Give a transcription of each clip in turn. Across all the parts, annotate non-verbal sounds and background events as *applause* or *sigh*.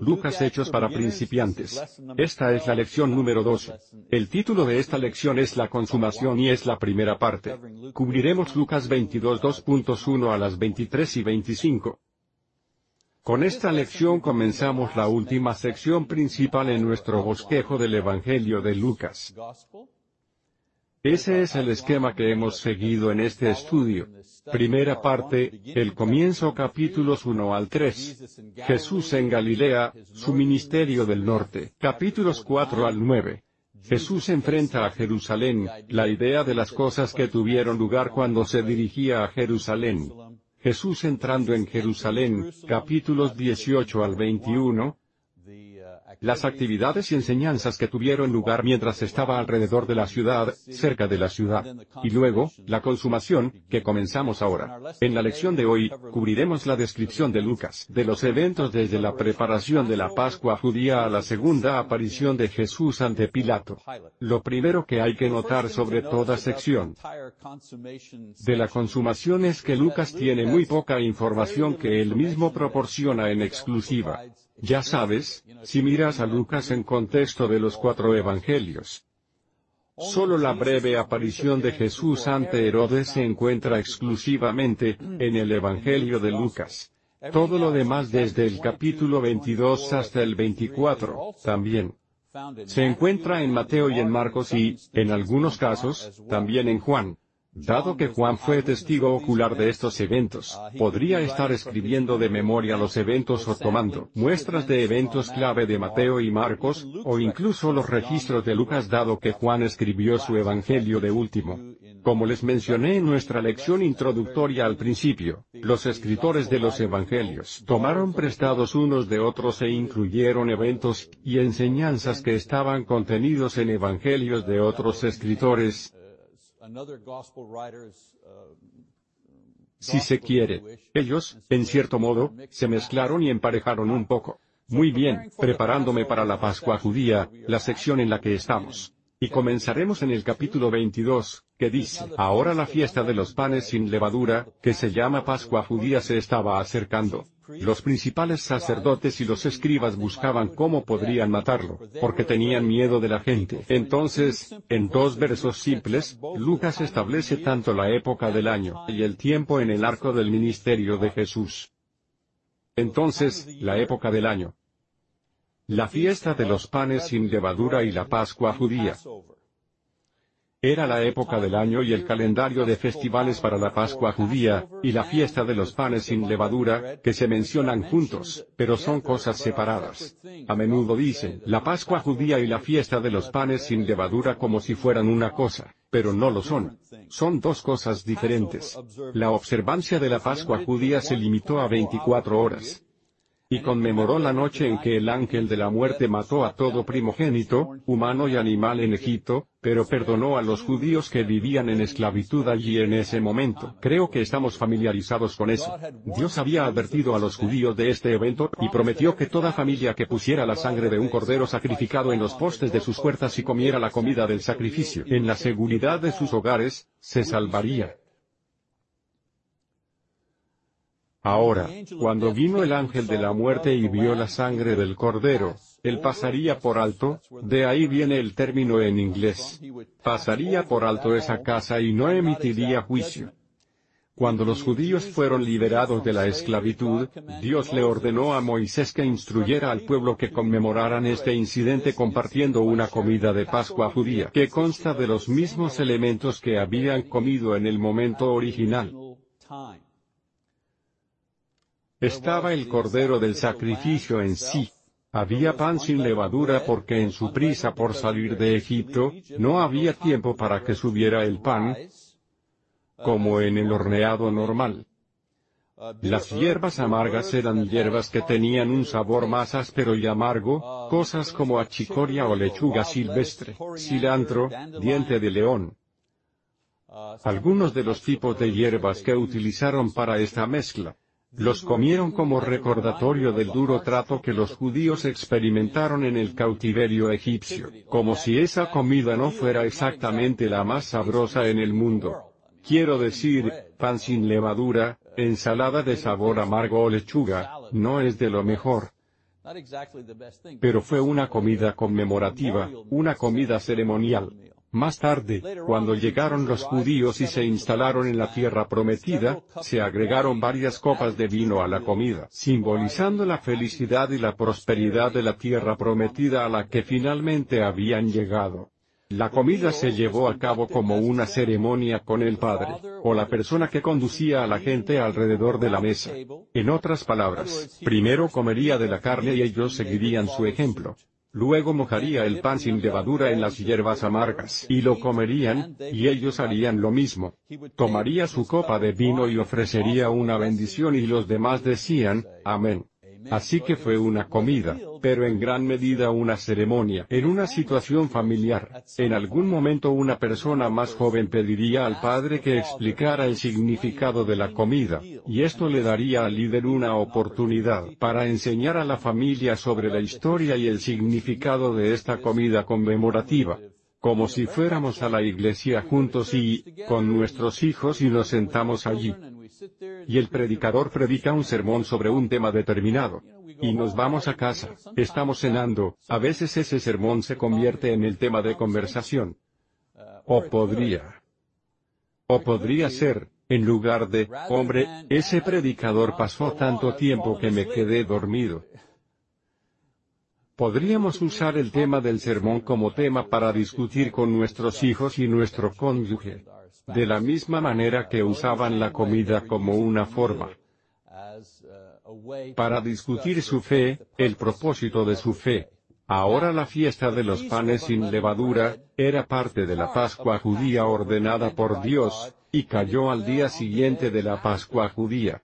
Lucas Hechos para principiantes. Esta es la lección número 12. El título de esta lección es La consumación y es la primera parte. Cubriremos Lucas 22 2.1 a las 23 y 25. Con esta lección comenzamos la última sección principal en nuestro bosquejo del Evangelio de Lucas. Ese es el esquema que hemos seguido en este estudio. Primera parte, el comienzo capítulos 1 al 3. Jesús en Galilea, su ministerio del norte. Capítulos 4 al 9. Jesús enfrenta a Jerusalén, la idea de las cosas que tuvieron lugar cuando se dirigía a Jerusalén. Jesús entrando en Jerusalén, capítulos 18 al 21, las actividades y enseñanzas que tuvieron lugar mientras estaba alrededor de la ciudad, cerca de la ciudad. Y luego, la consumación, que comenzamos ahora. En la lección de hoy, cubriremos la descripción de Lucas, de los eventos desde la preparación de la Pascua judía a la segunda aparición de Jesús ante Pilato. Lo primero que hay que notar sobre toda sección de la consumación es que Lucas tiene muy poca información que él mismo proporciona en exclusiva. Ya sabes, si miras a Lucas en contexto de los cuatro evangelios, solo la breve aparición de Jesús ante Herodes se encuentra exclusivamente en el Evangelio de Lucas. Todo lo demás desde el capítulo 22 hasta el 24, también. Se encuentra en Mateo y en Marcos y, en algunos casos, también en Juan. Dado que Juan fue testigo ocular de estos eventos, podría estar escribiendo de memoria los eventos o tomando muestras de eventos clave de Mateo y Marcos, o incluso los registros de Lucas dado que Juan escribió su Evangelio de último. Como les mencioné en nuestra lección introductoria al principio, los escritores de los Evangelios tomaron prestados unos de otros e incluyeron eventos y enseñanzas que estaban contenidos en Evangelios de otros escritores, si se quiere. Ellos, en cierto modo, se mezclaron y emparejaron un poco. Muy bien, preparándome para la Pascua judía, la sección en la que estamos. Y comenzaremos en el capítulo 22, que dice, ahora la fiesta de los panes sin levadura, que se llama Pascua judía se estaba acercando. Los principales sacerdotes y los escribas buscaban cómo podrían matarlo, porque tenían miedo de la gente. Entonces, en dos versos simples, Lucas establece tanto la época del año y el tiempo en el arco del ministerio de Jesús. Entonces, la época del año. La fiesta de los panes sin levadura y la Pascua judía. Era la época del año y el calendario de festivales para la Pascua judía, y la fiesta de los panes sin levadura, que se mencionan juntos, pero son cosas separadas. A menudo dicen, la Pascua judía y la fiesta de los panes sin levadura como si fueran una cosa, pero no lo son. Son dos cosas diferentes. La observancia de la Pascua judía se limitó a 24 horas y conmemoró la noche en que el ángel de la muerte mató a todo primogénito, humano y animal en Egipto, pero perdonó a los judíos que vivían en esclavitud allí en ese momento. Creo que estamos familiarizados con eso. Dios había advertido a los judíos de este evento, y prometió que toda familia que pusiera la sangre de un cordero sacrificado en los postes de sus puertas y comiera la comida del sacrificio, en la seguridad de sus hogares, se salvaría. Ahora, cuando vino el ángel de la muerte y vio la sangre del cordero, él pasaría por alto, de ahí viene el término en inglés. Pasaría por alto esa casa y no emitiría juicio. Cuando los judíos fueron liberados de la esclavitud, Dios le ordenó a Moisés que instruyera al pueblo que conmemoraran este incidente compartiendo una comida de Pascua judía que consta de los mismos elementos que habían comido en el momento original. Estaba el cordero del sacrificio en sí. Había pan sin levadura porque en su prisa por salir de Egipto, no había tiempo para que subiera el pan, como en el horneado normal. Las hierbas amargas eran hierbas que tenían un sabor más áspero y amargo, cosas como achicoria o lechuga silvestre, cilantro, diente de león. Algunos de los tipos de hierbas que utilizaron para esta mezcla los comieron como recordatorio del duro trato que los judíos experimentaron en el cautiverio egipcio, como si esa comida no fuera exactamente la más sabrosa en el mundo. Quiero decir, pan sin levadura, ensalada de sabor amargo o lechuga, no es de lo mejor. Pero fue una comida conmemorativa, una comida ceremonial. Más tarde, cuando llegaron los judíos y se instalaron en la tierra prometida, se agregaron varias copas de vino a la comida, simbolizando la felicidad y la prosperidad de la tierra prometida a la que finalmente habían llegado. La comida se llevó a cabo como una ceremonia con el Padre, o la persona que conducía a la gente alrededor de la mesa. En otras palabras, primero comería de la carne y ellos seguirían su ejemplo. Luego mojaría el pan sin levadura en las hierbas amargas y lo comerían, y ellos harían lo mismo. Tomaría su copa de vino y ofrecería una bendición y los demás decían, Amén. Así que fue una comida, pero en gran medida una ceremonia. En una situación familiar, en algún momento una persona más joven pediría al padre que explicara el significado de la comida, y esto le daría al líder una oportunidad para enseñar a la familia sobre la historia y el significado de esta comida conmemorativa como si fuéramos a la iglesia juntos y, con nuestros hijos y nos sentamos allí. Y el predicador predica un sermón sobre un tema determinado. Y nos vamos a casa, estamos cenando, a veces ese sermón se convierte en el tema de conversación. O podría. O podría ser, en lugar de, hombre, ese predicador pasó tanto tiempo que me quedé dormido. *laughs* Podríamos usar el tema del sermón como tema para discutir con nuestros hijos y nuestro cónyuge. De la misma manera que usaban la comida como una forma para discutir su fe, el propósito de su fe. Ahora la fiesta de los panes sin levadura, era parte de la Pascua judía ordenada por Dios, y cayó al día siguiente de la Pascua judía.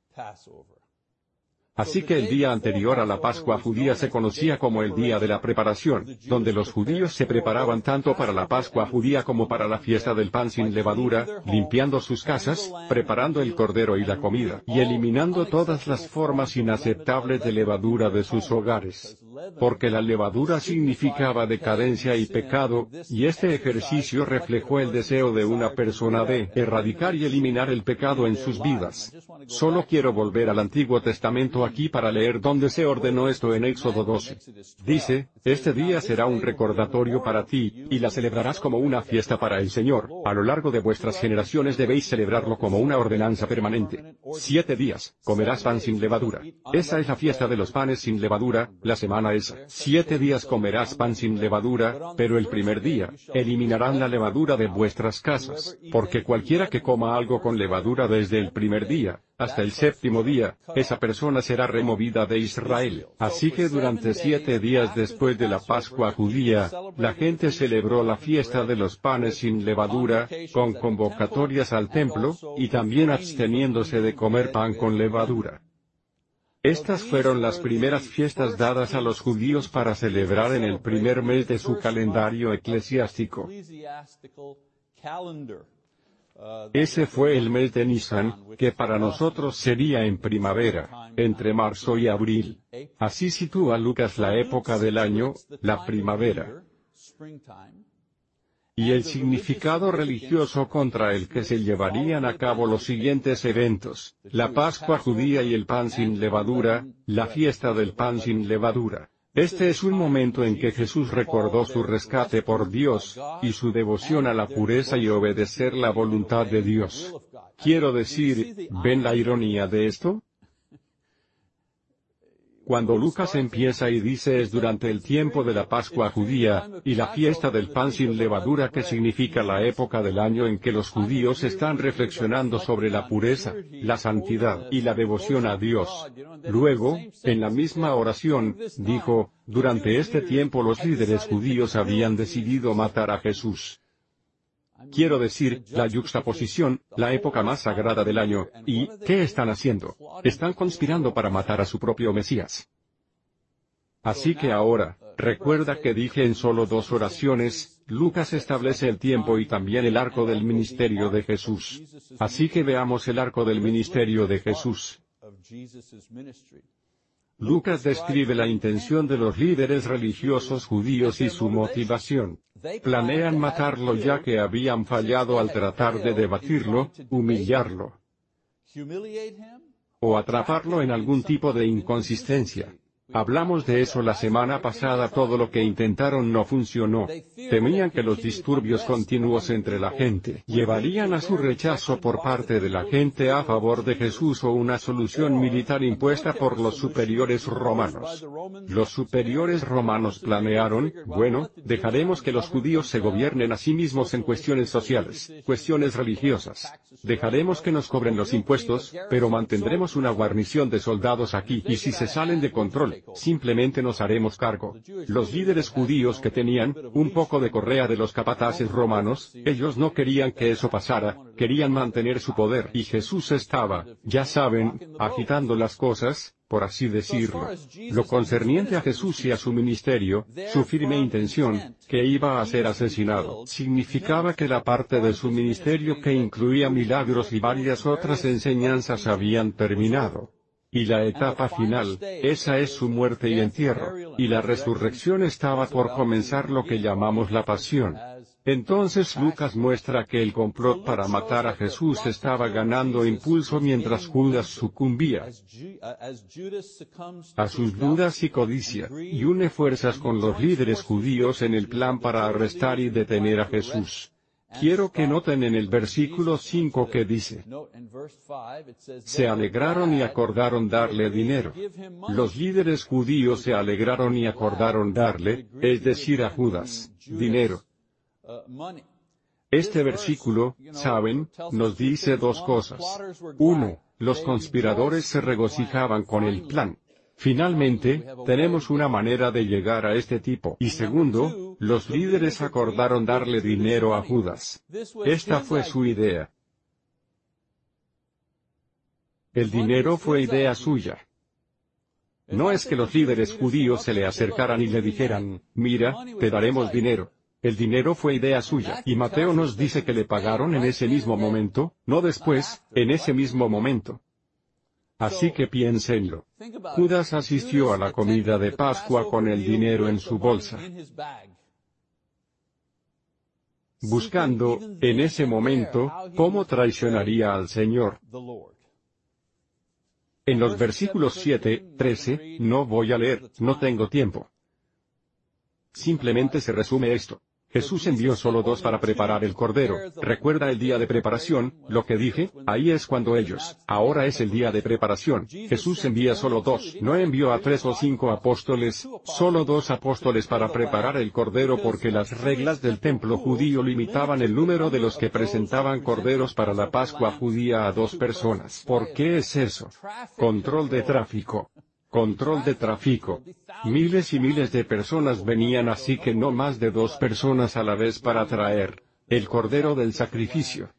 Así que el día anterior a la Pascua judía se conocía como el día de la preparación, donde los judíos se preparaban tanto para la Pascua judía como para la fiesta del pan sin levadura, limpiando sus casas, preparando el cordero y la comida, y eliminando todas las formas inaceptables de levadura de sus hogares. Porque la levadura significaba decadencia y pecado, y este ejercicio reflejó el deseo de una persona de erradicar y eliminar el pecado en sus vidas. Solo quiero volver al Antiguo Testamento aquí para leer dónde se ordenó esto en Éxodo 12. Dice, este día será un recordatorio para ti, y la celebrarás como una fiesta para el Señor. A lo largo de vuestras generaciones debéis celebrarlo como una ordenanza permanente. Siete días, comerás pan sin levadura. Esa es la fiesta de los panes sin levadura, la semana es, siete días comerás pan sin levadura, pero el primer día, eliminarán la levadura de vuestras casas, porque cualquiera que coma algo con levadura desde el primer día, hasta el séptimo día, esa persona removida de Israel. Así que durante siete días después de la Pascua judía, la gente celebró la fiesta de los panes sin levadura, con convocatorias al templo, y también absteniéndose de comer pan con levadura. Estas fueron las primeras fiestas dadas a los judíos para celebrar en el primer mes de su calendario eclesiástico. Ese fue el mes de Nisan, que para nosotros sería en primavera, entre marzo y abril. Así sitúa Lucas la época del año, la primavera. Y el significado religioso contra el que se llevarían a cabo los siguientes eventos, la Pascua judía y el pan sin levadura, la fiesta del pan sin levadura. Este es un momento en que Jesús recordó su rescate por Dios, y su devoción a la pureza y obedecer la voluntad de Dios. Quiero decir, ¿ven la ironía de esto? Cuando Lucas empieza y dice es durante el tiempo de la Pascua judía, y la fiesta del pan sin levadura que significa la época del año en que los judíos están reflexionando sobre la pureza, la santidad y la devoción a Dios. Luego, en la misma oración, dijo, durante este tiempo los líderes judíos habían decidido matar a Jesús. Quiero decir, la yuxtaposición, la época más sagrada del año, y, ¿qué están haciendo? Están conspirando para matar a su propio Mesías. Así que ahora, recuerda que dije en solo dos oraciones, Lucas establece el tiempo y también el arco del ministerio de Jesús. Así que veamos el arco del ministerio de Jesús. Lucas describe la intención de los líderes religiosos judíos y su motivación. Planean matarlo ya que habían fallado al tratar de debatirlo, humillarlo o atraparlo en algún tipo de inconsistencia. Hablamos de eso la semana pasada, todo lo que intentaron no funcionó. Temían que los disturbios continuos entre la gente llevarían a su rechazo por parte de la gente a favor de Jesús o una solución militar impuesta por los superiores romanos. Los superiores romanos planearon, bueno, dejaremos que los judíos se gobiernen a sí mismos en cuestiones sociales, cuestiones religiosas. Dejaremos que nos cobren los impuestos, pero mantendremos una guarnición de soldados aquí y si se salen de control, simplemente nos haremos cargo. Los líderes judíos que tenían, un poco de correa de los capataces romanos, ellos no querían que eso pasara, querían mantener su poder y Jesús estaba, ya saben, agitando las cosas, por así decirlo. Lo concerniente a Jesús y a su ministerio, su firme intención, que iba a ser asesinado, significaba que la parte de su ministerio que incluía milagros y varias otras enseñanzas habían terminado. Y la etapa final, esa es su muerte y entierro, y la resurrección estaba por comenzar lo que llamamos la pasión. Entonces Lucas muestra que el complot para matar a Jesús estaba ganando impulso mientras Judas sucumbía a sus dudas y codicia, y une fuerzas con los líderes judíos en el plan para arrestar y detener a Jesús. Quiero que noten en el versículo 5 que dice, se alegraron y acordaron darle dinero. Los líderes judíos se alegraron y acordaron darle, es decir a Judas, dinero. Este versículo, saben, nos dice dos cosas. Uno, los conspiradores se regocijaban con el plan. Finalmente, tenemos una manera de llegar a este tipo. Y segundo, los líderes acordaron darle dinero a Judas. Esta fue su idea. El dinero fue idea suya. No es que los líderes judíos se le acercaran y le dijeran, mira, te daremos dinero. El dinero fue idea suya, y Mateo nos dice que le pagaron en ese mismo momento, no después, en ese mismo momento. Así que piénsenlo. Judas asistió a la comida de Pascua con el dinero en su bolsa. Buscando, en ese momento, cómo traicionaría al Señor. En los versículos 7, 13, no voy a leer, no tengo tiempo. Simplemente se resume esto. Jesús envió solo dos para preparar el cordero. Recuerda el día de preparación, lo que dije, ahí es cuando ellos, ahora es el día de preparación. Jesús envía solo dos, no envió a tres o cinco apóstoles, solo dos apóstoles para preparar el cordero porque las reglas del templo judío limitaban el número de los que presentaban corderos para la Pascua judía a dos personas. ¿Por qué es eso? Control de tráfico control de tráfico. Miles y miles de personas venían así que no más de dos personas a la vez para traer el cordero del sacrificio,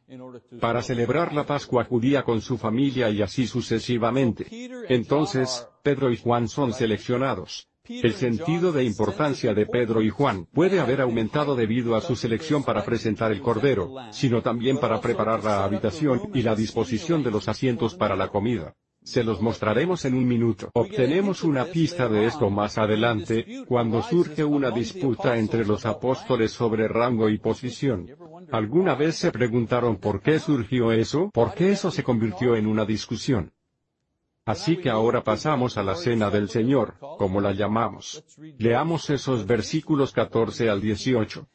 para celebrar la Pascua judía con su familia y así sucesivamente. Entonces, Pedro y Juan son seleccionados. El sentido de importancia de Pedro y Juan puede haber aumentado debido a su selección para presentar el cordero, sino también para preparar la habitación y la disposición de los asientos para la comida. Se los mostraremos en un minuto. Obtenemos una pista de esto más adelante, cuando surge una disputa entre los apóstoles sobre rango y posición. ¿Alguna vez se preguntaron por qué surgió eso? ¿Por qué eso se convirtió en una discusión? Así que ahora pasamos a la cena del Señor, como la llamamos. Leamos esos versículos 14 al 18.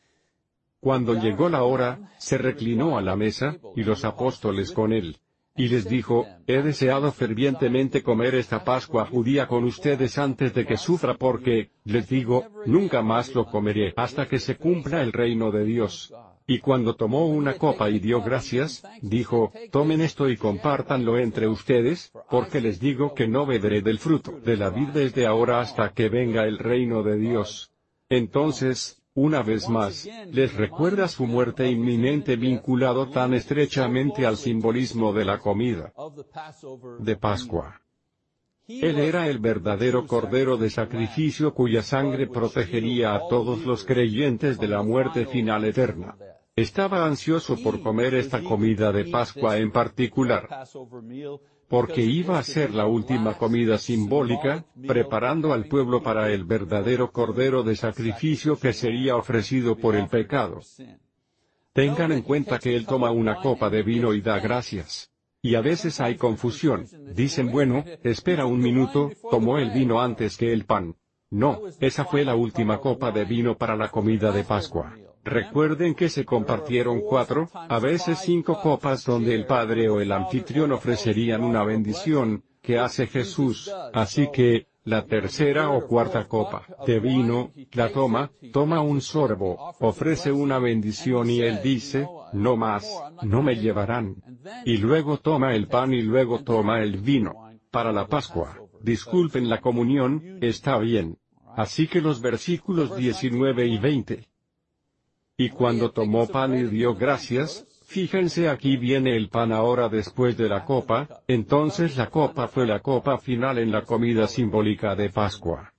Cuando llegó la hora, se reclinó a la mesa, y los apóstoles con él. Y les dijo, he deseado fervientemente comer esta Pascua judía con ustedes antes de que sufra porque, les digo, nunca más lo comeré hasta que se cumpla el reino de Dios. Y cuando tomó una copa y dio gracias, dijo, tomen esto y compártanlo entre ustedes, porque les digo que no beberé del fruto de la vid desde ahora hasta que venga el reino de Dios. Entonces, una vez más, les recuerda su muerte inminente vinculado tan estrechamente al simbolismo de la comida de Pascua. Él era el verdadero Cordero de sacrificio cuya sangre protegería a todos los creyentes de la muerte final eterna. Estaba ansioso por comer esta comida de Pascua en particular, porque iba a ser la última comida simbólica, preparando al pueblo para el verdadero cordero de sacrificio que sería ofrecido por el pecado. Tengan en cuenta que él toma una copa de vino y da gracias. Y a veces hay confusión. Dicen bueno, espera un minuto, tomó el vino antes que el pan. No, esa fue la última copa de vino para la comida de Pascua. Recuerden que se compartieron cuatro, a veces cinco copas donde el padre o el anfitrión ofrecerían una bendición, que hace Jesús, así que, la tercera o cuarta copa de vino, la toma, toma un sorbo, ofrece una bendición y él dice, no más, no me llevarán. Y luego toma el pan y luego toma el vino. Para la Pascua, disculpen la comunión, está bien. Así que los versículos 19 y 20. Y cuando tomó pan y dio gracias, Fíjense aquí viene el pan ahora después de la copa, entonces la copa fue la copa final en la comida simbólica de Pascua.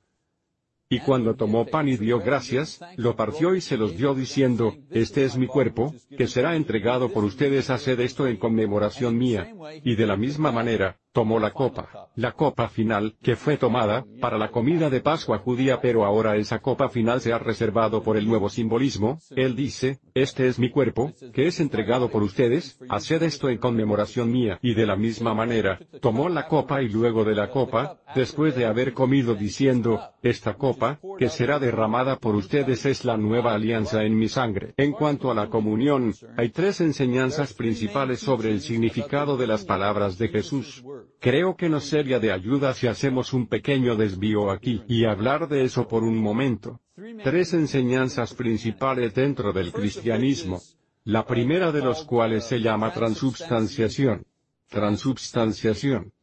Y cuando tomó pan y dio gracias, lo partió y se los dio diciendo, Este es mi cuerpo, que será entregado por ustedes, haced esto en conmemoración mía. Y de la misma manera, tomó la copa, la copa final, que fue tomada, para la comida de Pascua judía pero ahora esa copa final se ha reservado por el nuevo simbolismo, él dice, este es mi cuerpo, que es entregado por ustedes, haced esto en conmemoración mía, y de la misma manera, tomó la copa y luego de la copa, después de haber comido diciendo, esta copa, que será derramada por ustedes es la nueva alianza en mi sangre. En cuanto a la comunión, hay tres enseñanzas principales sobre el significado de las palabras de Jesús. Creo que nos sería de ayuda si hacemos un pequeño desvío aquí y hablar de eso por un momento. Tres enseñanzas principales dentro del cristianismo. La primera de los cuales se llama transubstanciación. Transubstanciación.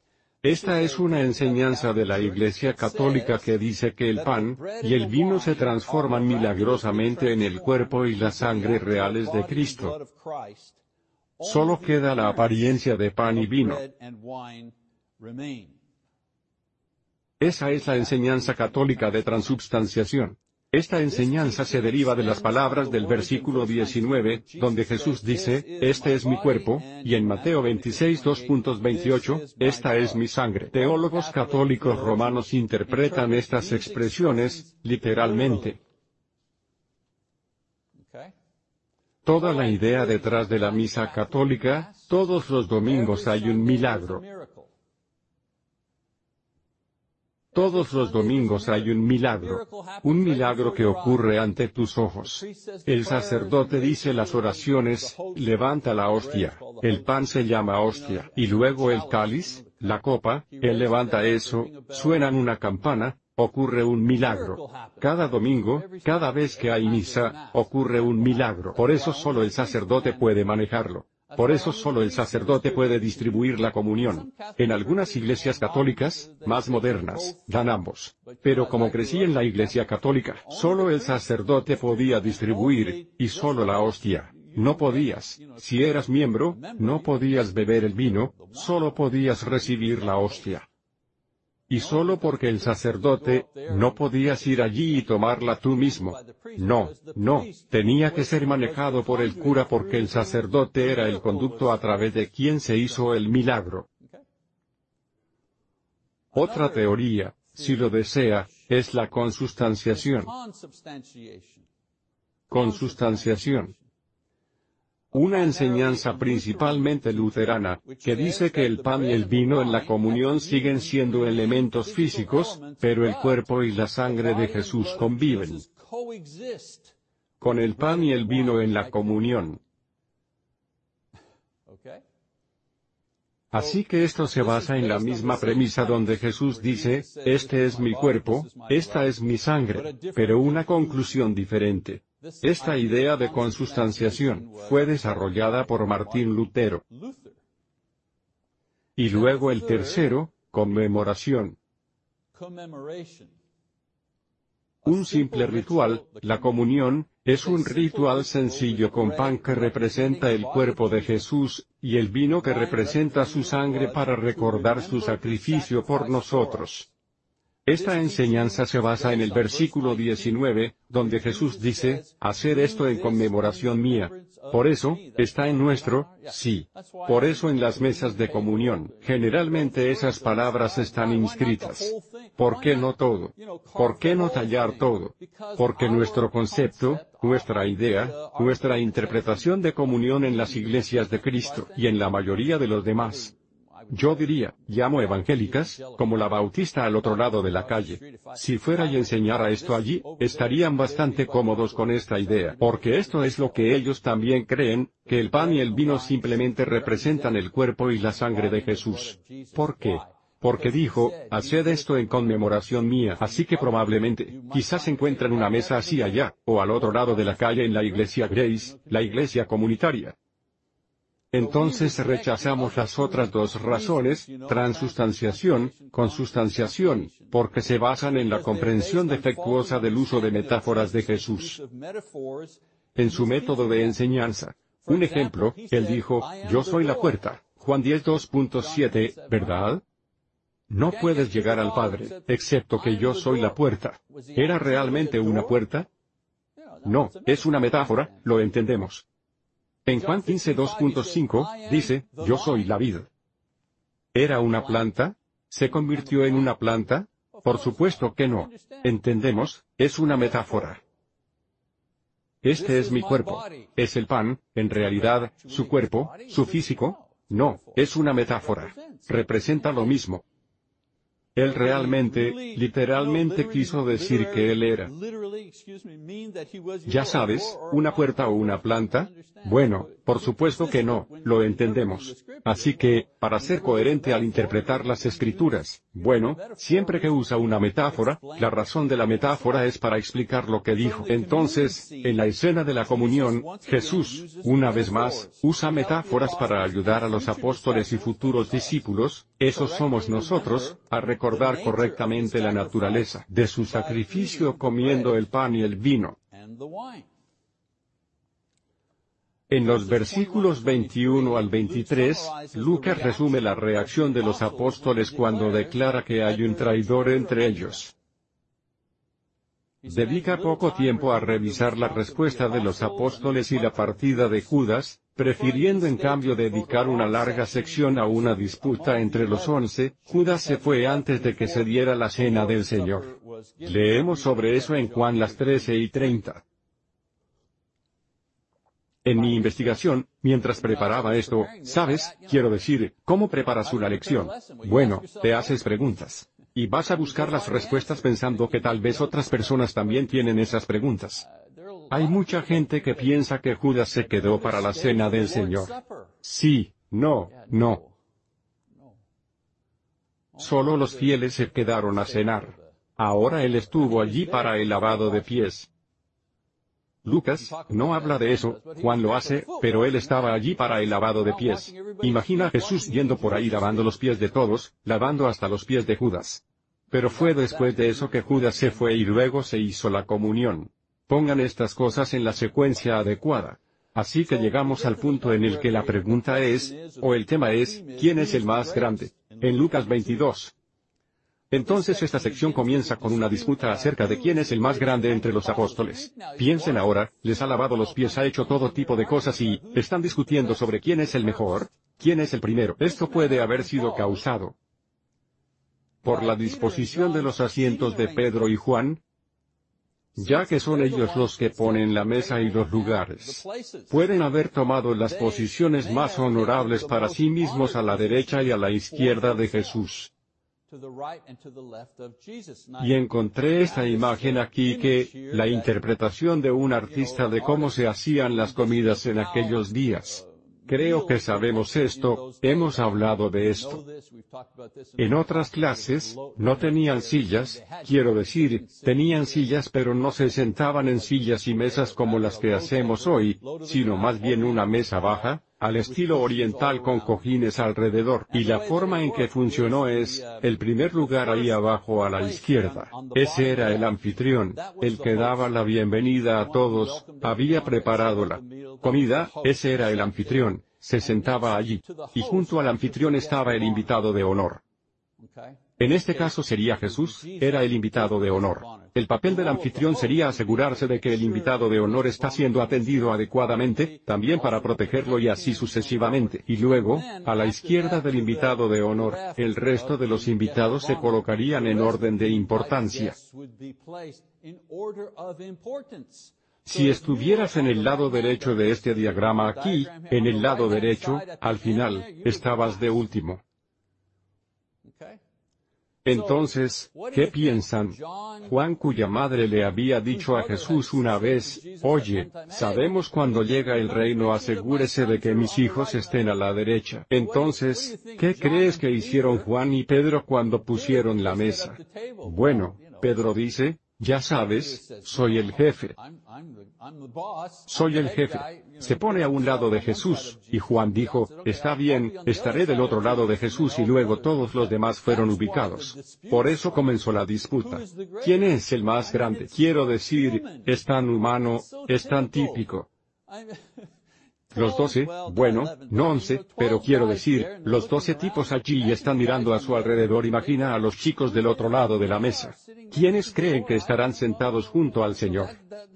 Esta es una enseñanza de la Iglesia Católica que dice que el pan y el vino se transforman milagrosamente en el cuerpo y la sangre reales de Cristo. Solo queda la apariencia de pan y vino. Esa es la enseñanza católica de transubstanciación. Esta enseñanza se deriva de las palabras del versículo 19, donde Jesús dice, Este es mi cuerpo, y en Mateo 26 2.28, Esta es mi sangre. Teólogos católicos romanos interpretan estas expresiones, literalmente. Toda la idea detrás de la misa católica, todos los domingos hay un milagro. Todos los domingos hay un milagro. Un milagro que ocurre ante tus ojos. El sacerdote dice las oraciones, levanta la hostia. El pan se llama hostia. Y luego el cáliz, la copa, él levanta eso, suenan una campana, ocurre un milagro. Cada domingo, cada vez que hay misa, ocurre un milagro. Por eso solo el sacerdote puede manejarlo. Por eso solo el sacerdote puede distribuir la comunión. En algunas iglesias católicas, más modernas, dan ambos. Pero como crecí en la iglesia católica, solo el sacerdote podía distribuir, y solo la hostia. No podías, si eras miembro, no podías beber el vino, solo podías recibir la hostia. Y solo porque el sacerdote, no podías ir allí y tomarla tú mismo. No, no, tenía que ser manejado por el cura porque el sacerdote era el conducto a través de quien se hizo el milagro. Otra teoría, si lo desea, es la consustanciación. Consustanciación una enseñanza principalmente luterana, que dice que el pan y el vino en la comunión siguen siendo elementos físicos, pero el cuerpo y la sangre de Jesús conviven con el pan y el vino en la comunión. Así que esto se basa en la misma premisa donde Jesús dice, este es mi cuerpo, esta es mi sangre, pero una conclusión diferente. Esta idea de consustanciación fue desarrollada por Martín Lutero. Y luego el tercero, conmemoración. Un simple ritual, la comunión, es un ritual sencillo con pan que representa el cuerpo de Jesús, y el vino que representa su sangre para recordar su sacrificio por nosotros. Esta enseñanza se basa en el versículo 19, donde Jesús dice, hacer esto en conmemoración mía. Por eso, está en nuestro, sí. Por eso en las mesas de comunión, generalmente esas palabras están inscritas. ¿Por qué no todo? ¿Por qué no tallar todo? Porque nuestro concepto, nuestra idea, nuestra interpretación de comunión en las iglesias de Cristo, y en la mayoría de los demás, yo diría, llamo evangélicas, como la bautista al otro lado de la calle. Si fuera y enseñara esto allí, estarían bastante cómodos con esta idea, porque esto es lo que ellos también creen, que el pan y el vino simplemente representan el cuerpo y la sangre de Jesús. ¿Por qué? Porque dijo, haced esto en conmemoración mía, así que probablemente, quizás encuentran una mesa así allá, o al otro lado de la calle en la iglesia Grace, la iglesia comunitaria. Entonces rechazamos las otras dos razones, transustanciación, consustanciación, porque se basan en la comprensión defectuosa del uso de metáforas de Jesús en su método de enseñanza. Un ejemplo, él dijo, yo soy la puerta, Juan 10.2.7, ¿verdad? No puedes llegar al Padre, excepto que yo soy la puerta. ¿Era realmente una puerta? No, es una metáfora, lo entendemos. En Juan 15 2.5, dice, yo soy la vid. ¿Era una planta? ¿Se convirtió en una planta? Por supuesto que no. Entendemos, es una metáfora. Este es mi cuerpo. ¿Es el pan, en realidad, su cuerpo, su físico? No, es una metáfora. Representa lo mismo. Él realmente, literalmente quiso decir que Él era. Ya sabes, una puerta o una planta. Bueno, por supuesto que no, lo entendemos. Así que, para ser coherente al interpretar las escrituras, bueno, siempre que usa una metáfora, la razón de la metáfora es para explicar lo que dijo. Entonces, en la escena de la comunión, Jesús, una vez más, usa metáforas para ayudar a los apóstoles y futuros discípulos, esos somos nosotros, a recordar correctamente la naturaleza de su sacrificio comiendo el pan y el vino. En los versículos 21 al 23, Lucas resume la reacción de los apóstoles cuando declara que hay un traidor entre ellos. Dedica poco tiempo a revisar la respuesta de los apóstoles y la partida de Judas, prefiriendo en cambio dedicar una larga sección a una disputa entre los once, Judas se fue antes de que se diera la cena del Señor. Leemos sobre eso en Juan las 13 y 30. En mi investigación, mientras preparaba esto, ¿sabes? Quiero decir, ¿cómo preparas una lección? Bueno, te haces preguntas. Y vas a buscar las respuestas pensando que tal vez otras personas también tienen esas preguntas. Hay mucha gente que piensa que Judas se quedó para la cena del Señor. Sí, no, no. Solo los fieles se quedaron a cenar. Ahora él estuvo allí para el lavado de pies. Lucas, no habla de eso, Juan lo hace, pero él estaba allí para el lavado de pies. Imagina Jesús yendo por ahí lavando los pies de todos, lavando hasta los pies de Judas. Pero fue después de eso que Judas se fue y luego se hizo la comunión. Pongan estas cosas en la secuencia adecuada. Así que llegamos al punto en el que la pregunta es, o el tema es, ¿quién es el más grande? En Lucas 22. Entonces esta sección comienza con una disputa acerca de quién es el más grande entre los apóstoles. Piensen ahora, les ha lavado los pies, ha hecho todo tipo de cosas y, están discutiendo sobre quién es el mejor, quién es el primero. Esto puede haber sido causado por la disposición de los asientos de Pedro y Juan, ya que son ellos los que ponen la mesa y los lugares. Pueden haber tomado las posiciones más honorables para sí mismos a la derecha y a la izquierda de Jesús. Y encontré esta imagen aquí que, la interpretación de un artista de cómo se hacían las comidas en aquellos días. Creo que sabemos esto, hemos hablado de esto. En otras clases, no tenían sillas, quiero decir, tenían sillas pero no se sentaban en sillas y mesas como las que hacemos hoy, sino más bien una mesa baja, al estilo oriental con cojines alrededor. Y la forma en que funcionó es, el primer lugar ahí abajo a la izquierda. Ese era el anfitrión, el que daba la bienvenida a todos, había preparado la comida, ese era el anfitrión, se sentaba allí. Y junto al anfitrión estaba el invitado de honor. En este caso sería Jesús, era el invitado de honor. El papel del anfitrión sería asegurarse de que el invitado de honor está siendo atendido adecuadamente, también para protegerlo y así sucesivamente. Y luego, a la izquierda del invitado de honor, el resto de los invitados se colocarían en orden de importancia. Si estuvieras en el lado derecho de este diagrama aquí, en el lado derecho, al final, estabas de último. Entonces, ¿qué piensan? Juan cuya madre le había dicho a Jesús una vez, oye, sabemos cuando llega el reino asegúrese de que mis hijos estén a la derecha. Entonces, ¿qué crees que hicieron Juan y Pedro cuando pusieron la mesa? Bueno, Pedro dice, ya sabes, soy el jefe. Soy el jefe. Se pone a un lado de Jesús, y Juan dijo, está bien, estaré del otro lado de Jesús y luego todos los demás fueron ubicados. Por eso comenzó la disputa. ¿Quién es el más grande? Quiero decir, es tan humano, es tan típico. Los doce, bueno, no once, pero quiero decir, los doce tipos allí están mirando a su alrededor. Imagina a los chicos del otro lado de la mesa. ¿Quiénes creen que estarán sentados junto al Señor?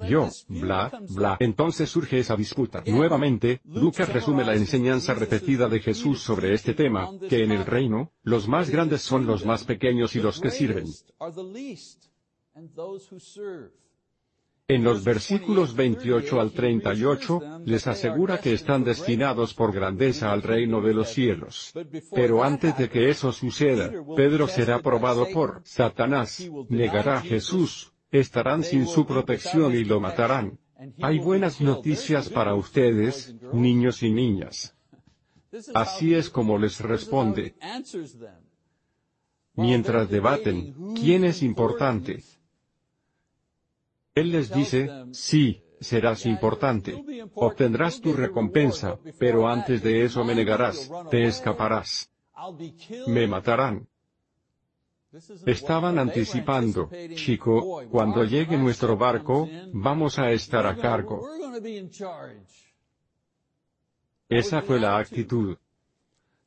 Yo, bla, bla. Entonces surge esa disputa. Nuevamente, Lucas resume la enseñanza repetida de Jesús sobre este tema, que en el reino, los más grandes son los más pequeños y los que sirven. En los versículos 28 al 38, les asegura que están destinados por grandeza al reino de los cielos. Pero antes de que eso suceda, Pedro será probado por Satanás, negará a Jesús, estarán sin su protección y lo matarán. Hay buenas noticias para ustedes, niños y niñas. Así es como les responde. Mientras debaten, ¿quién es importante? Él les dice, sí, serás importante. Obtendrás tu recompensa, pero antes de eso me negarás, te escaparás. Me matarán. Estaban anticipando, chico, cuando llegue nuestro barco, vamos a estar a cargo. Esa fue la actitud.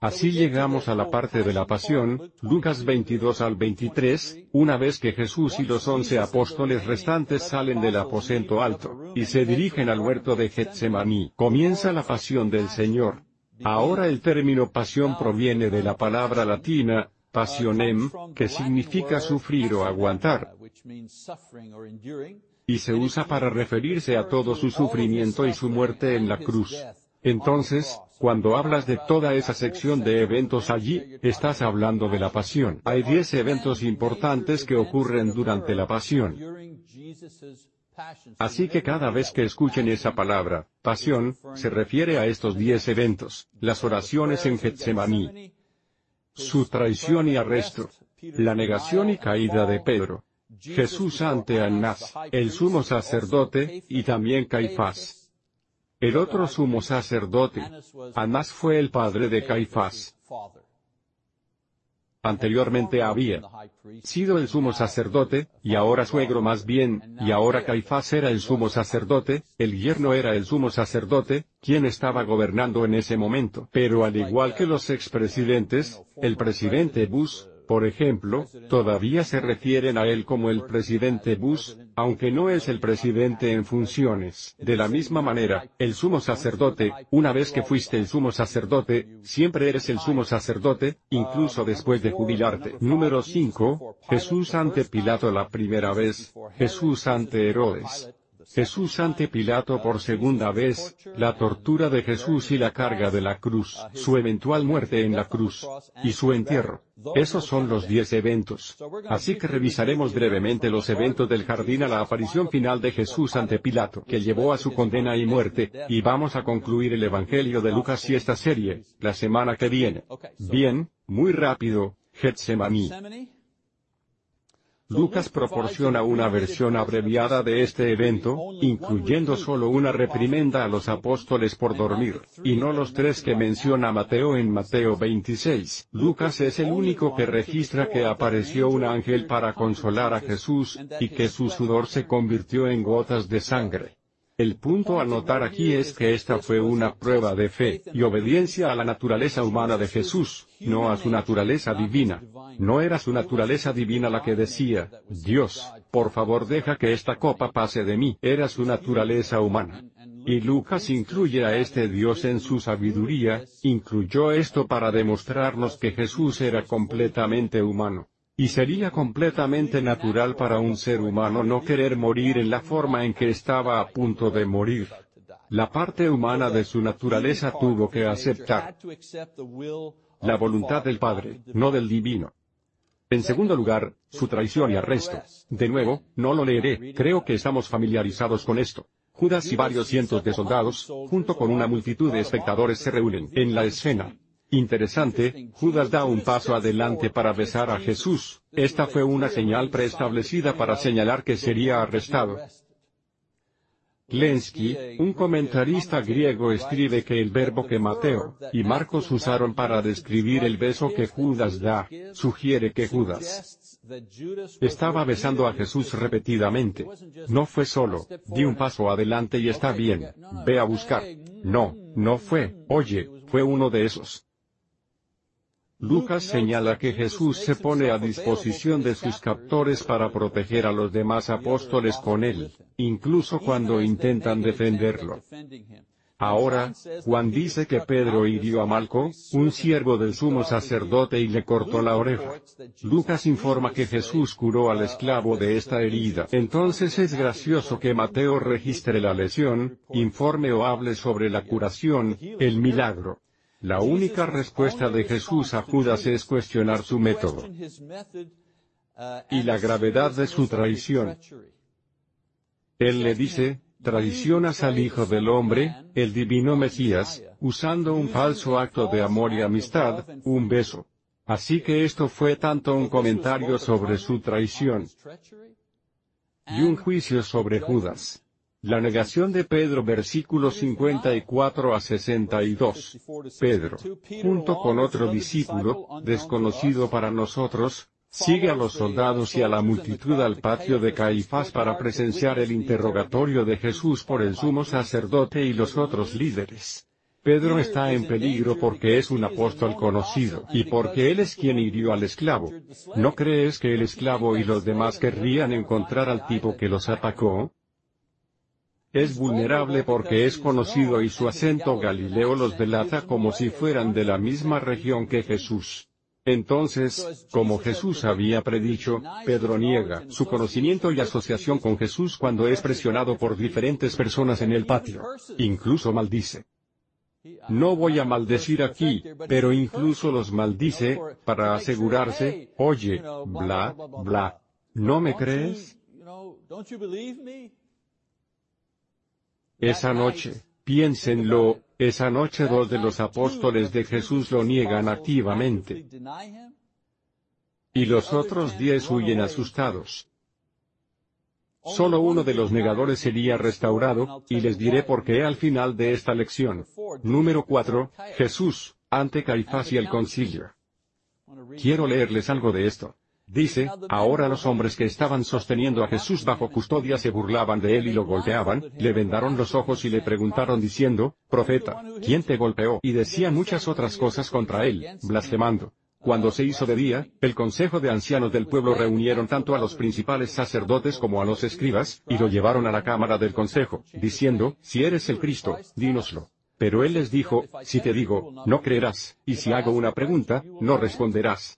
Así llegamos a la parte de la pasión, Lucas 22 al 23, una vez que Jesús y los once apóstoles restantes salen del aposento alto, y se dirigen al huerto de Getsemaní, comienza la pasión del Señor. Ahora el término pasión proviene de la palabra latina, passionem, que significa sufrir o aguantar, y se usa para referirse a todo su sufrimiento y su muerte en la cruz. Entonces, cuando hablas de toda esa sección de eventos allí, estás hablando de la pasión. Hay diez eventos importantes que ocurren durante la pasión. Así que cada vez que escuchen esa palabra, pasión, se refiere a estos diez eventos, las oraciones en Getsemaní, su traición y arresto, la negación y caída de Pedro, Jesús ante Anás, el sumo sacerdote, y también Caifás. El otro sumo sacerdote, Anás fue el padre de Caifás. Anteriormente había sido el sumo sacerdote, y ahora suegro más bien, y ahora Caifás era el sumo sacerdote, el yerno era el sumo sacerdote, quien estaba gobernando en ese momento. Pero al igual que los expresidentes, el presidente Bush, por ejemplo, todavía se refieren a él como el presidente Bush, aunque no es el presidente en funciones. De la misma manera, el sumo sacerdote, una vez que fuiste el sumo sacerdote, siempre eres el sumo sacerdote, incluso después de jubilarte. Número 5, Jesús ante Pilato la primera vez, Jesús ante Herodes. Jesús ante Pilato por segunda vez, la tortura de Jesús y la carga de la cruz, su eventual muerte en la cruz, y su entierro. Esos son los diez eventos. Así que revisaremos brevemente los eventos del jardín a la aparición final de Jesús ante Pilato, que llevó a su condena y muerte, y vamos a concluir el Evangelio de Lucas y esta serie, la semana que viene. Bien, muy rápido, Getsemaní. Lucas proporciona una versión abreviada de este evento, incluyendo solo una reprimenda a los apóstoles por dormir, y no los tres que menciona Mateo en Mateo 26. Lucas es el único que registra que apareció un ángel para consolar a Jesús, y que su sudor se convirtió en gotas de sangre. El punto a notar aquí es que esta fue una prueba de fe y obediencia a la naturaleza humana de Jesús, no a su naturaleza divina. No era su naturaleza divina la que decía, Dios, por favor deja que esta copa pase de mí, era su naturaleza humana. Y Lucas incluye a este Dios en su sabiduría, incluyó esto para demostrarnos que Jesús era completamente humano. Y sería completamente natural para un ser humano no querer morir en la forma en que estaba a punto de morir. La parte humana de su naturaleza tuvo que aceptar la voluntad del Padre, no del divino. En segundo lugar, su traición y arresto. De nuevo, no lo leeré, creo que estamos familiarizados con esto. Judas y varios cientos de soldados, junto con una multitud de espectadores se reúnen en la escena. Interesante, Judas da un paso adelante para besar a Jesús, esta fue una señal preestablecida para señalar que sería arrestado. Lensky, un comentarista griego escribe que el verbo que Mateo y Marcos usaron para describir el beso que Judas da, sugiere que Judas estaba besando a Jesús repetidamente. No fue solo, di un paso adelante y está bien, ve a buscar. No, no fue, oye, fue uno de esos. Lucas señala que Jesús se pone a disposición de sus captores para proteger a los demás apóstoles con él, incluso cuando intentan defenderlo. Ahora, Juan dice que Pedro hirió a Malco, un siervo del sumo sacerdote y le cortó la oreja. Lucas informa que Jesús curó al esclavo de esta herida. Entonces es gracioso que Mateo registre la lesión, informe o hable sobre la curación, el milagro. La única respuesta de Jesús a Judas es cuestionar su método y la gravedad de su traición. Él le dice, traicionas al Hijo del Hombre, el divino Mesías, usando un falso acto de amor y amistad, un beso. Así que esto fue tanto un comentario sobre su traición y un juicio sobre Judas. La negación de Pedro versículos 54 a 62. Pedro, junto con otro discípulo, desconocido para nosotros, sigue a los soldados y a la multitud al patio de Caifás para presenciar el interrogatorio de Jesús por el sumo sacerdote y los otros líderes. Pedro está en peligro porque es un apóstol conocido, y porque él es quien hirió al esclavo. ¿No crees que el esclavo y los demás querrían encontrar al tipo que los atacó? Es vulnerable porque es conocido y su acento galileo los delata como si fueran de la misma región que Jesús. Entonces, como Jesús había predicho, Pedro niega su conocimiento y asociación con Jesús cuando es presionado por diferentes personas en el patio. Incluso maldice. No voy a maldecir aquí, pero incluso los maldice, para asegurarse, oye, bla, bla. ¿No me crees? Esa noche, piénsenlo, esa noche dos de los apóstoles de Jesús lo niegan activamente. Y los otros diez huyen asustados. Solo uno de los negadores sería restaurado, y les diré por qué al final de esta lección. Número 4, Jesús, ante Caifás y el concilio. Quiero leerles algo de esto. Dice, ahora los hombres que estaban sosteniendo a Jesús bajo custodia se burlaban de él y lo golpeaban, le vendaron los ojos y le preguntaron diciendo, Profeta, ¿quién te golpeó? Y decían muchas otras cosas contra él, blasfemando. Cuando se hizo de día, el consejo de ancianos del pueblo reunieron tanto a los principales sacerdotes como a los escribas, y lo llevaron a la cámara del consejo, diciendo, Si eres el Cristo, dínoslo. Pero él les dijo, Si te digo, no creerás, y si hago una pregunta, no responderás.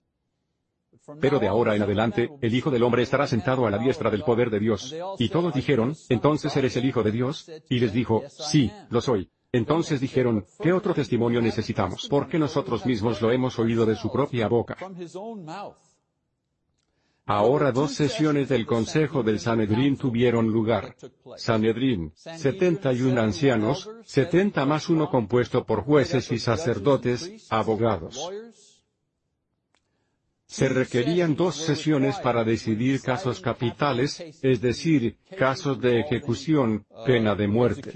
Pero de ahora en adelante, el Hijo del Hombre estará sentado a la diestra del poder de Dios. Y todos dijeron, entonces eres el Hijo de Dios, y les dijo, sí, lo soy. Entonces dijeron, ¿qué otro testimonio necesitamos? Porque nosotros mismos lo hemos oído de su propia boca. Ahora dos sesiones del Consejo del Sanedrín tuvieron lugar. Sanedrín, 71 ancianos, 70 más uno compuesto por jueces y sacerdotes, abogados. Se requerían dos sesiones para decidir casos capitales, es decir, casos de ejecución, pena de muerte.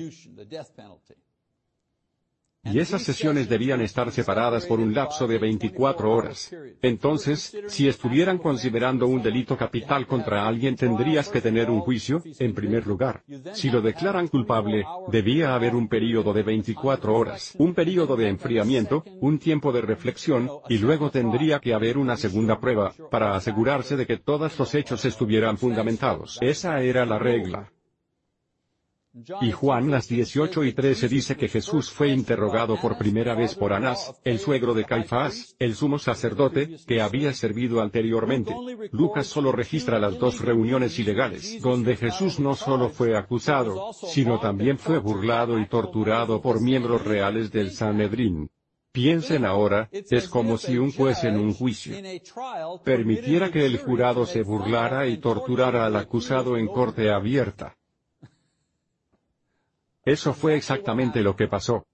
Y esas sesiones debían estar separadas por un lapso de 24 horas. Entonces, si estuvieran considerando un delito capital contra alguien tendrías que tener un juicio, en primer lugar. Si lo declaran culpable, debía haber un período de 24 horas, un período de enfriamiento, un tiempo de reflexión, y luego tendría que haber una segunda prueba, para asegurarse de que todos los hechos estuvieran fundamentados. Esa era la regla. Y Juan las 18 y 13 dice que Jesús fue interrogado por primera vez por Anás, el suegro de Caifás, el sumo sacerdote, que había servido anteriormente. Lucas solo registra las dos reuniones ilegales, donde Jesús no solo fue acusado, sino también fue burlado y torturado por miembros reales del Sanedrín. Piensen ahora, es como si un juez en un juicio permitiera que el jurado se burlara y torturara al acusado en corte abierta. Eso fue exactamente lo que pasó.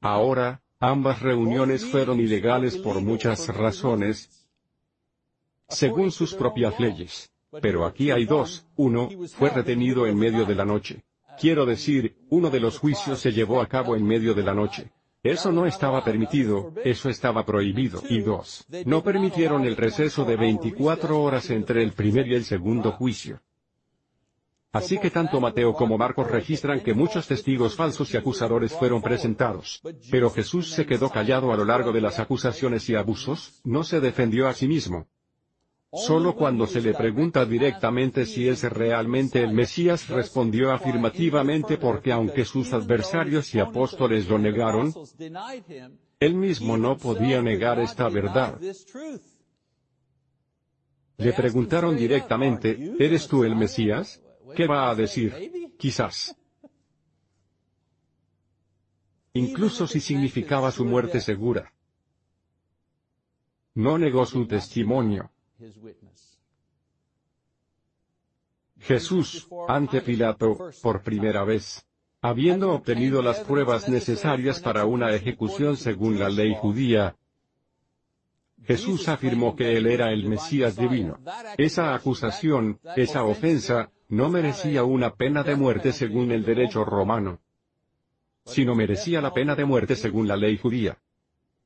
Ahora, ambas reuniones fueron ilegales por muchas razones, según sus propias leyes. Pero aquí hay dos, uno, fue retenido en medio de la noche. Quiero decir, uno de los juicios se llevó a cabo en medio de la noche. Eso no estaba permitido, eso estaba prohibido. Y dos, no permitieron el receso de 24 horas entre el primer y el segundo juicio. Así que tanto Mateo como Marcos registran que muchos testigos falsos y acusadores fueron presentados. Pero Jesús se quedó callado a lo largo de las acusaciones y abusos, no se defendió a sí mismo. Solo cuando se le pregunta directamente si es realmente el Mesías respondió afirmativamente porque aunque sus adversarios y apóstoles lo negaron, él mismo no podía negar esta verdad. Le preguntaron directamente, ¿eres tú el Mesías? ¿Qué va a decir? Quizás. Incluso si significaba su muerte segura. No negó su testimonio. Jesús, ante Pilato, por primera vez, habiendo obtenido las pruebas necesarias para una ejecución según la ley judía, Jesús afirmó que él era el Mesías divino. Esa acusación, esa ofensa, no merecía una pena de muerte según el derecho romano, sino merecía la pena de muerte según la ley judía.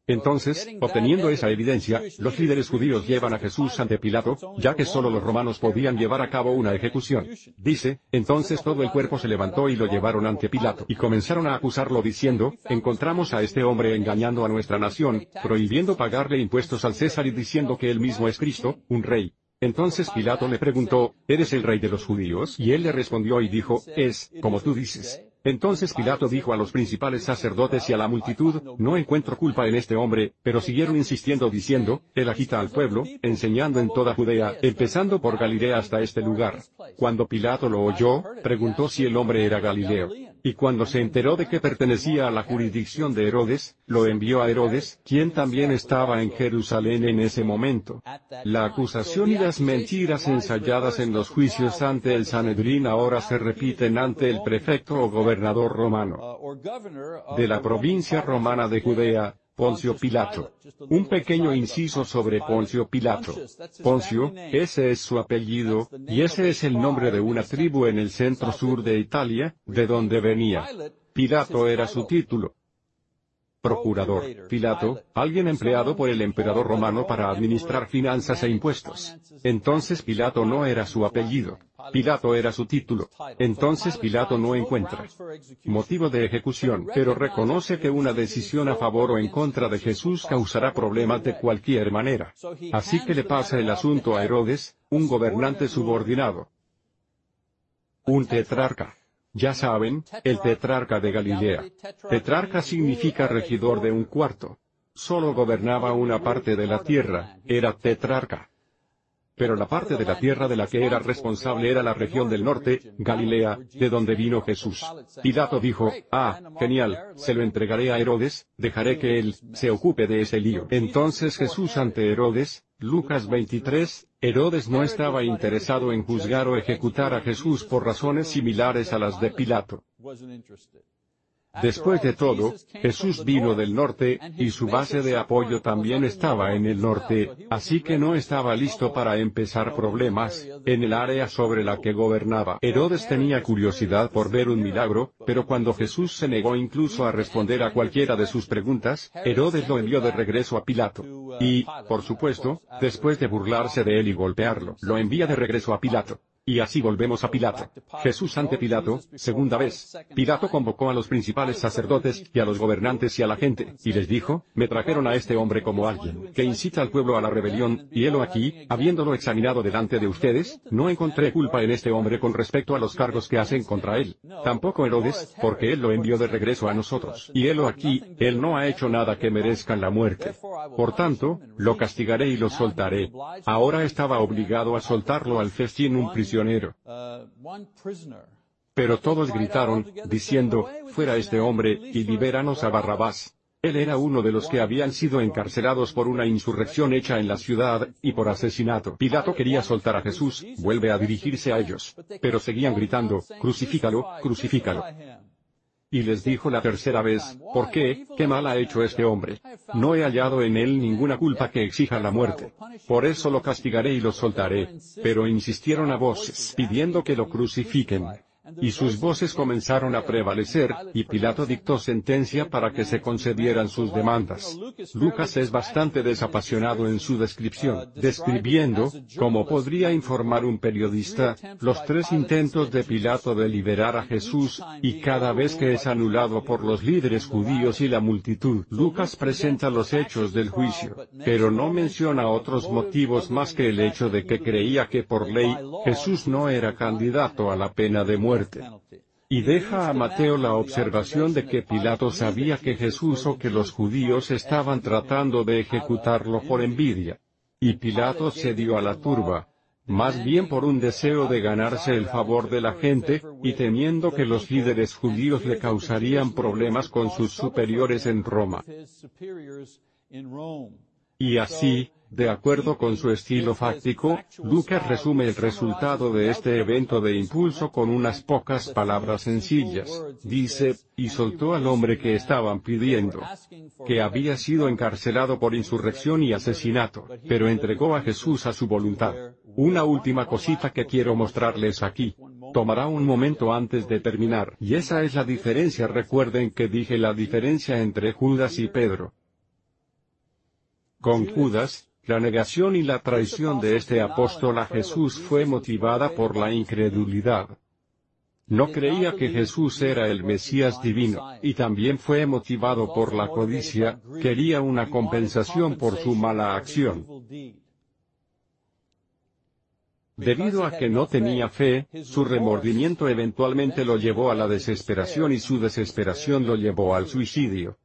Entonces, obteniendo esa evidencia, los líderes judíos llevan a Jesús ante Pilato, ya que solo los romanos podían llevar a cabo una ejecución. Dice, entonces todo el cuerpo se levantó y lo llevaron ante Pilato, y comenzaron a acusarlo diciendo, encontramos a este hombre engañando a nuestra nación, prohibiendo pagarle impuestos al César y diciendo que él mismo es Cristo, un rey. Entonces Pilato le preguntó, ¿eres el rey de los judíos? Y él le respondió y dijo, es, como tú dices. Entonces Pilato dijo a los principales sacerdotes y a la multitud, no encuentro culpa en este hombre, pero siguieron insistiendo diciendo, él agita al pueblo, enseñando en toda Judea, empezando por Galilea hasta este lugar. Cuando Pilato lo oyó, preguntó si el hombre era Galileo. Y cuando se enteró de que pertenecía a la jurisdicción de Herodes, lo envió a Herodes, quien también estaba en Jerusalén en ese momento. La acusación y las mentiras ensayadas en los juicios ante el Sanedrín ahora se repiten ante el prefecto o gobernador romano de la provincia romana de Judea, Poncio Pilato. Un pequeño inciso sobre Poncio Pilato. Poncio, ese es su apellido, y ese es el nombre de una tribu en el centro sur de Italia, de donde venía. Pilato era su título procurador, Pilato, alguien empleado por el emperador romano para administrar finanzas e impuestos. Entonces Pilato no era su apellido. Pilato era su título. Entonces Pilato no encuentra motivo de ejecución, pero reconoce que una decisión a favor o en contra de Jesús causará problemas de cualquier manera. Así que le pasa el asunto a Herodes, un gobernante subordinado. Un tetrarca. Ya saben, el tetrarca de Galilea. Tetrarca significa regidor de un cuarto. Solo gobernaba una parte de la tierra, era tetrarca. Pero la parte de la tierra de la que era responsable era la región del norte, Galilea, de donde vino Jesús. Pilato dijo, ah, genial, se lo entregaré a Herodes, dejaré que él, se ocupe de ese lío. Entonces Jesús ante Herodes, Lucas 23, Herodes no estaba interesado en juzgar o ejecutar a Jesús por razones similares a las de Pilato. Después de todo, Jesús vino del norte, y su base de apoyo también estaba en el norte, así que no estaba listo para empezar problemas, en el área sobre la que gobernaba. Herodes tenía curiosidad por ver un milagro, pero cuando Jesús se negó incluso a responder a cualquiera de sus preguntas, Herodes lo envió de regreso a Pilato. Y, por supuesto, después de burlarse de él y golpearlo, lo envía de regreso a Pilato. Y así volvemos a Pilato. Jesús ante Pilato, segunda vez. Pilato convocó a los principales sacerdotes, y a los gobernantes y a la gente, y les dijo, me trajeron a este hombre como alguien, que incita al pueblo a la rebelión, y helo aquí, habiéndolo examinado delante de ustedes, no encontré culpa en este hombre con respecto a los cargos que hacen contra él. Tampoco Herodes, porque él lo envió de regreso a nosotros. Y helo aquí, él no ha hecho nada que merezcan la muerte. Por tanto, lo castigaré y lo soltaré. Ahora estaba obligado a soltarlo al festín un prisionero pero todos gritaron, diciendo, fuera este hombre, y libéranos a Barrabás. Él era uno de los que habían sido encarcelados por una insurrección hecha en la ciudad, y por asesinato. Pilato quería soltar a Jesús, vuelve a dirigirse a ellos. Pero seguían gritando, crucifícalo, crucifícalo. Y les dijo la tercera vez, ¿por qué? ¿Qué mal ha hecho este hombre? No he hallado en él ninguna culpa que exija la muerte. Por eso lo castigaré y lo soltaré. Pero insistieron a voces, pidiendo que lo crucifiquen. Y sus voces comenzaron a prevalecer, y Pilato dictó sentencia para que se concedieran sus demandas. Lucas es bastante desapasionado en su descripción, describiendo, como podría informar un periodista, los tres intentos de Pilato de liberar a Jesús, y cada vez que es anulado por los líderes judíos y la multitud. Lucas presenta los hechos del juicio, pero no menciona otros motivos más que el hecho de que creía que por ley, Jesús no era candidato a la pena de muerte. Y deja a Mateo la observación de que Pilato sabía que Jesús o que los judíos estaban tratando de ejecutarlo por envidia. Y Pilato se dio a la turba, más bien por un deseo de ganarse el favor de la gente, y temiendo que los líderes judíos le causarían problemas con sus superiores en Roma. Y así, de acuerdo con su estilo fáctico, Lucas resume el resultado de este evento de impulso con unas pocas palabras sencillas. Dice, y soltó al hombre que estaban pidiendo, que había sido encarcelado por insurrección y asesinato, pero entregó a Jesús a su voluntad. Una última cosita que quiero mostrarles aquí. Tomará un momento antes de terminar, y esa es la diferencia. Recuerden que dije la diferencia entre Judas y Pedro. Con Judas, la negación y la traición de este apóstol a Jesús fue motivada por la incredulidad. No creía que Jesús era el Mesías divino, y también fue motivado por la codicia, quería una compensación por su mala acción. Debido a que no tenía fe, su remordimiento eventualmente lo llevó a la desesperación y su desesperación lo llevó al suicidio.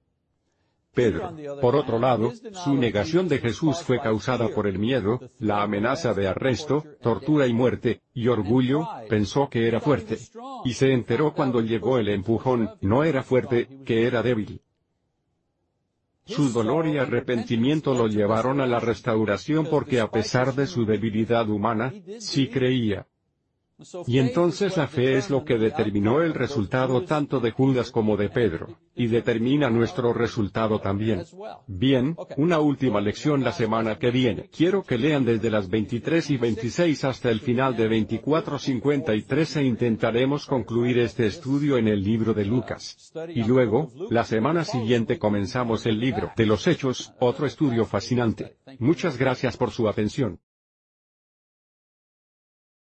Por otro lado, su negación de Jesús fue causada por el miedo, la amenaza de arresto, tortura y muerte, y orgullo, pensó que era fuerte. Y se enteró cuando llegó el empujón, no era fuerte, que era débil. Su dolor y arrepentimiento lo llevaron a la restauración porque a pesar de su debilidad humana, sí creía. Y entonces la fe es lo que determinó el resultado tanto de Judas como de Pedro, y determina nuestro resultado también. Bien, una última lección la semana que viene. Quiero que lean desde las 23 y 26 hasta el final de 24.53 e intentaremos concluir este estudio en el libro de Lucas. Y luego, la semana siguiente comenzamos el libro de los Hechos, otro estudio fascinante. Muchas gracias por su atención.